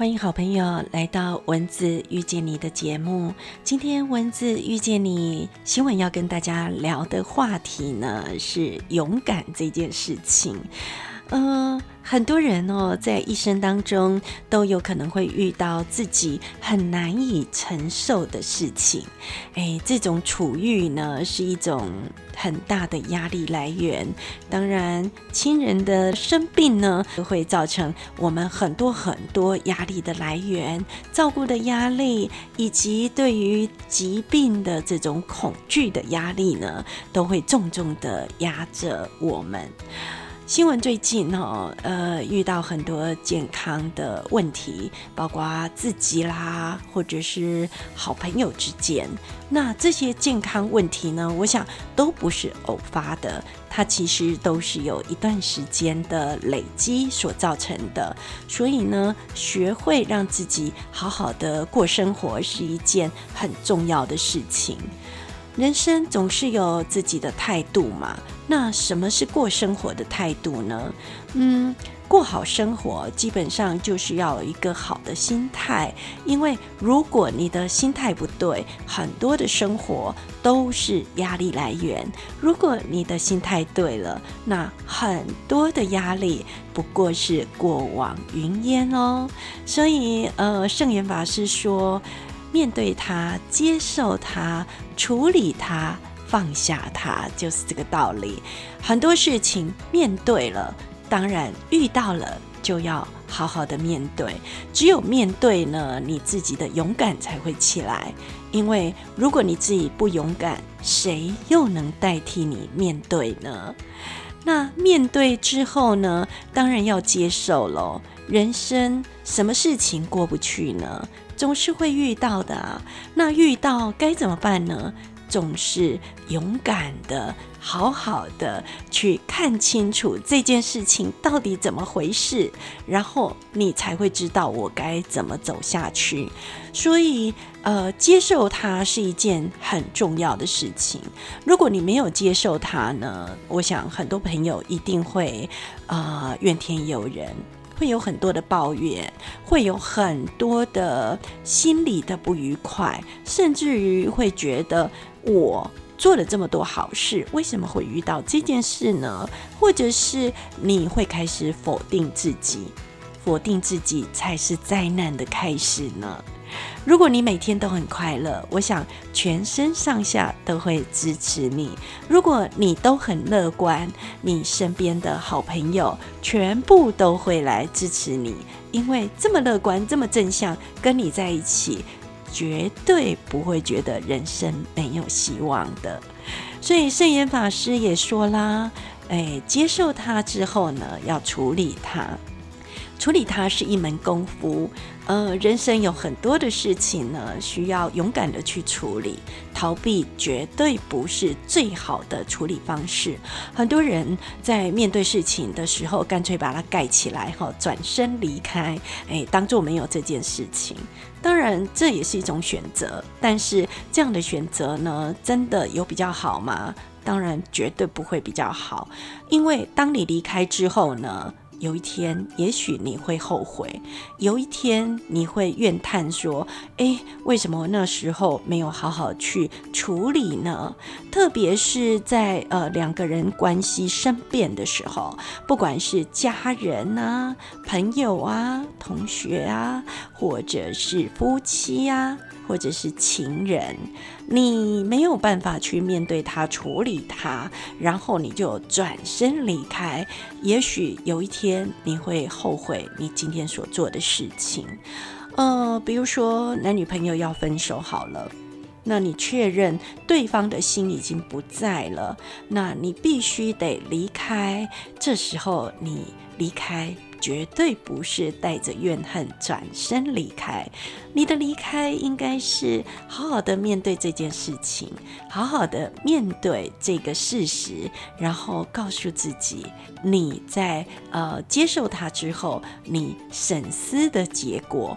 欢迎好朋友来到文字遇见你的节目。今天文字遇见你新闻要跟大家聊的话题呢，是勇敢这件事情。嗯，很多人哦，在一生当中都有可能会遇到自己很难以承受的事情。哎，这种处遇呢，是一种很大的压力来源。当然，亲人的生病呢，都会造成我们很多很多压力的来源，照顾的压力，以及对于疾病的这种恐惧的压力呢，都会重重的压着我们。新闻最近哦，呃，遇到很多健康的问题，包括自己啦，或者是好朋友之间。那这些健康问题呢，我想都不是偶发的，它其实都是有一段时间的累积所造成的。所以呢，学会让自己好好的过生活是一件很重要的事情。人生总是有自己的态度嘛。那什么是过生活的态度呢？嗯，过好生活基本上就是要有一个好的心态，因为如果你的心态不对，很多的生活都是压力来源；如果你的心态对了，那很多的压力不过是过往云烟哦。所以，呃，圣严法师说。面对它，接受它，处理它，放下它，就是这个道理。很多事情面对了，当然遇到了就要好好的面对。只有面对呢，你自己的勇敢才会起来。因为如果你自己不勇敢，谁又能代替你面对呢？那面对之后呢，当然要接受喽。人生什么事情过不去呢？总是会遇到的啊，那遇到该怎么办呢？总是勇敢的、好好的去看清楚这件事情到底怎么回事，然后你才会知道我该怎么走下去。所以，呃，接受它是一件很重要的事情。如果你没有接受它呢，我想很多朋友一定会啊怨天尤人。会有很多的抱怨，会有很多的心理的不愉快，甚至于会觉得我做了这么多好事，为什么会遇到这件事呢？或者是你会开始否定自己，否定自己才是灾难的开始呢？如果你每天都很快乐，我想全身上下都会支持你。如果你都很乐观，你身边的好朋友全部都会来支持你，因为这么乐观、这么正向，跟你在一起，绝对不会觉得人生没有希望的。所以圣严法师也说啦，哎，接受它之后呢，要处理它。处理它是一门功夫，呃，人生有很多的事情呢，需要勇敢的去处理，逃避绝对不是最好的处理方式。很多人在面对事情的时候，干脆把它盖起来，哈，转身离开，哎，当做没有这件事情。当然，这也是一种选择，但是这样的选择呢，真的有比较好吗？当然，绝对不会比较好，因为当你离开之后呢？有一天，也许你会后悔；有一天，你会怨叹说：“诶，为什么那时候没有好好去处理呢？”特别是在呃两个人关系生变的时候，不管是家人啊、朋友啊、同学啊，或者是夫妻啊。或者是情人，你没有办法去面对他、处理他，然后你就转身离开。也许有一天你会后悔你今天所做的事情。呃，比如说男女朋友要分手好了，那你确认对方的心已经不在了，那你必须得离开。这时候你离开。绝对不是带着怨恨转身离开，你的离开应该是好好的面对这件事情，好好的面对这个事实，然后告诉自己，你在呃接受它之后，你审思的结果，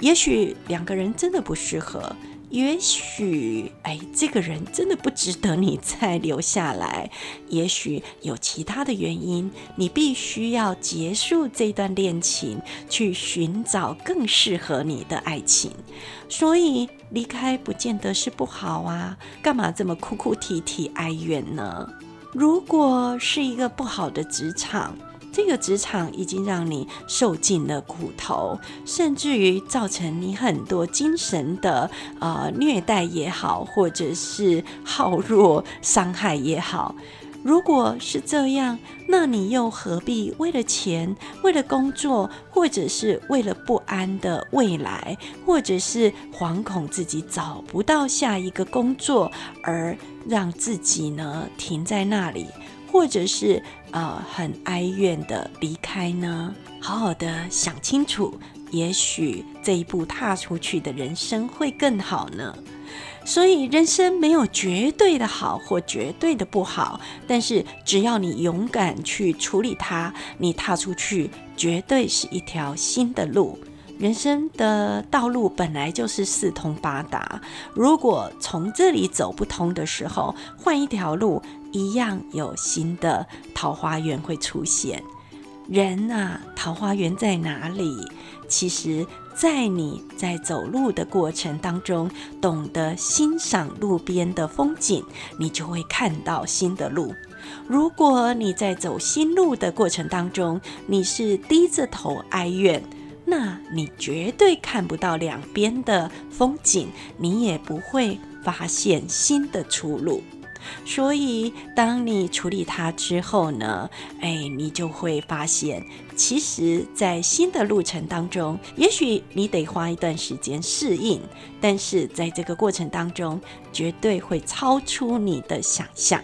也许两个人真的不适合。也许，哎，这个人真的不值得你再留下来。也许有其他的原因，你必须要结束这段恋情，去寻找更适合你的爱情。所以离开不见得是不好啊，干嘛这么哭哭啼啼哀怨呢？如果是一个不好的职场，这个职场已经让你受尽了苦头，甚至于造成你很多精神的呃虐待也好，或者是耗弱伤害也好。如果是这样，那你又何必为了钱、为了工作，或者是为了不安的未来，或者是惶恐自己找不到下一个工作，而让自己呢停在那里？或者是呃很哀怨的离开呢？好好的想清楚，也许这一步踏出去的人生会更好呢。所以人生没有绝对的好或绝对的不好，但是只要你勇敢去处理它，你踏出去绝对是一条新的路。人生的道路本来就是四通八达，如果从这里走不通的时候，换一条路。一样有新的桃花源会出现。人啊，桃花源在哪里？其实，在你在走路的过程当中，懂得欣赏路边的风景，你就会看到新的路。如果你在走新路的过程当中，你是低着头哀怨，那你绝对看不到两边的风景，你也不会发现新的出路。所以，当你处理它之后呢，哎，你就会发现，其实，在新的路程当中，也许你得花一段时间适应，但是在这个过程当中，绝对会超出你的想象。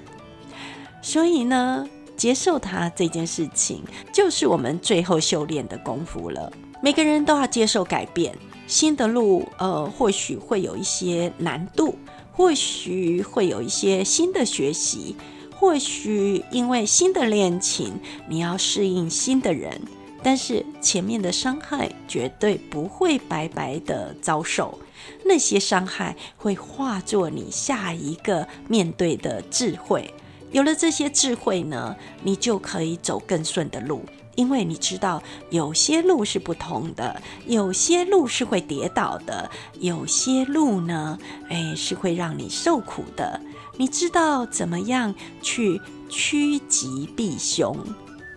所以呢，接受它这件事情，就是我们最后修炼的功夫了。每个人都要接受改变，新的路，呃，或许会有一些难度。或许会有一些新的学习，或许因为新的恋情，你要适应新的人，但是前面的伤害绝对不会白白的遭受，那些伤害会化作你下一个面对的智慧。有了这些智慧呢，你就可以走更顺的路。因为你知道，有些路是不同的，有些路是会跌倒的，有些路呢，哎，是会让你受苦的。你知道怎么样去趋吉避凶？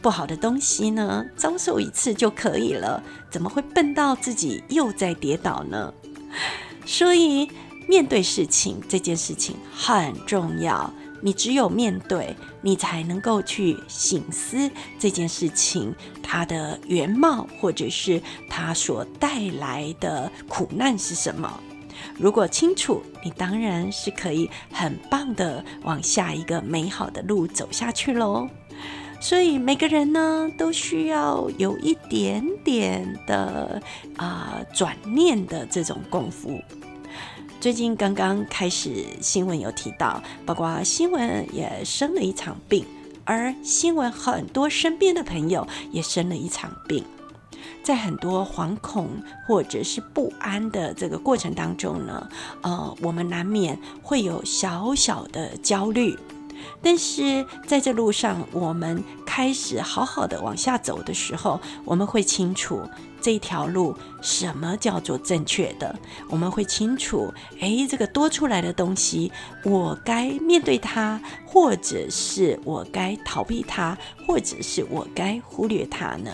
不好的东西呢，遭受一次就可以了，怎么会笨到自己又在跌倒呢？所以，面对事情这件事情很重要。你只有面对，你才能够去醒思这件事情它的原貌，或者是它所带来的苦难是什么。如果清楚，你当然是可以很棒的往下一个美好的路走下去喽。所以每个人呢，都需要有一点点的啊转念的这种功夫。最近刚刚开始，新闻有提到，包括新闻也生了一场病，而新闻很多身边的朋友也生了一场病，在很多惶恐或者是不安的这个过程当中呢，呃，我们难免会有小小的焦虑。但是在这路上，我们开始好好的往下走的时候，我们会清楚这条路什么叫做正确的。我们会清楚，诶，这个多出来的东西，我该面对它，或者是我该逃避它，或者是我该忽略它呢？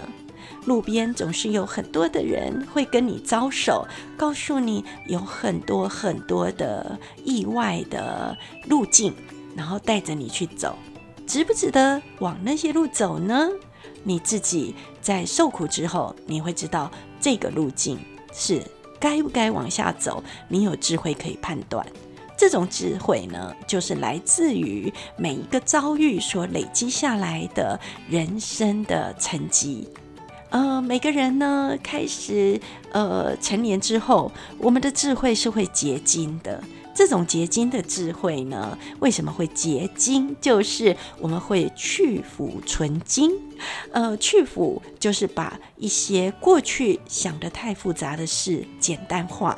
路边总是有很多的人会跟你招手，告诉你有很多很多的意外的路径。然后带着你去走，值不值得往那些路走呢？你自己在受苦之后，你会知道这个路径是该不该往下走。你有智慧可以判断，这种智慧呢，就是来自于每一个遭遇所累积下来的人生的成绩。呃，每个人呢，开始呃成年之后，我们的智慧是会结晶的。这种结晶的智慧呢，为什么会结晶？就是我们会去腐存精，呃，去腐就是把一些过去想得太复杂的事简单化，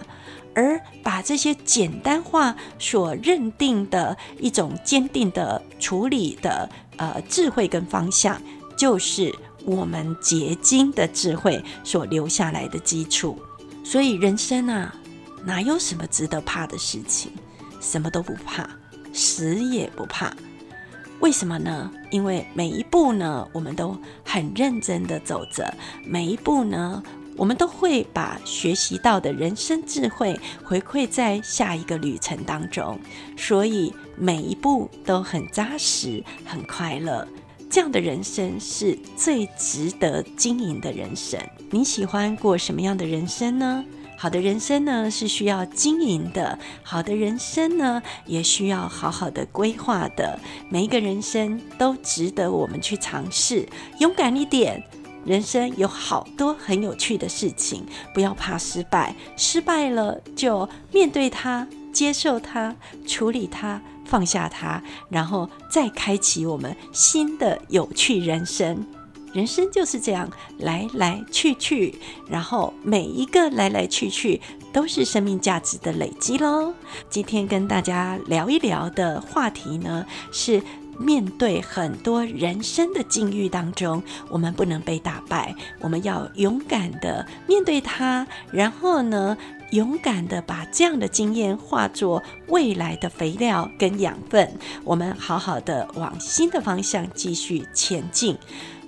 而把这些简单化所认定的一种坚定的处理的呃智慧跟方向，就是我们结晶的智慧所留下来的基础。所以人生啊，哪有什么值得怕的事情？什么都不怕，死也不怕。为什么呢？因为每一步呢，我们都很认真的走着，每一步呢，我们都会把学习到的人生智慧回馈在下一个旅程当中，所以每一步都很扎实，很快乐。这样的人生是最值得经营的人生。你喜欢过什么样的人生呢？好的人生呢是需要经营的，好的人生呢也需要好好的规划的。每一个人生都值得我们去尝试，勇敢一点。人生有好多很有趣的事情，不要怕失败，失败了就面对它，接受它，处理它，放下它，然后再开启我们新的有趣人生。人生就是这样来来去去，然后每一个来来去去都是生命价值的累积喽。今天跟大家聊一聊的话题呢，是面对很多人生的境遇当中，我们不能被打败，我们要勇敢的面对它，然后呢，勇敢的把这样的经验化作未来的肥料跟养分，我们好好的往新的方向继续前进。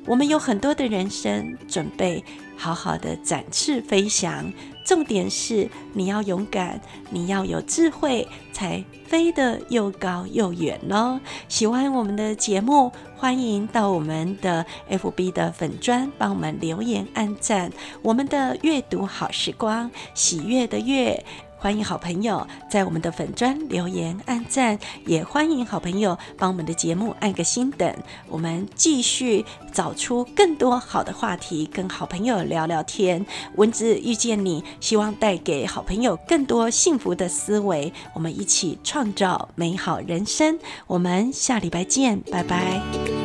我们有很多的人生准备，好好的展翅飞翔。重点是你要勇敢，你要有智慧，才飞得又高又远喽。喜欢我们的节目，欢迎到我们的 FB 的粉砖帮我们留言按赞。我们的阅读好时光，喜悦的悦。欢迎好朋友在我们的粉砖留言、按赞，也欢迎好朋友帮我们的节目按个心等。我们继续找出更多好的话题，跟好朋友聊聊天。文字遇见你，希望带给好朋友更多幸福的思维。我们一起创造美好人生。我们下礼拜见，拜拜。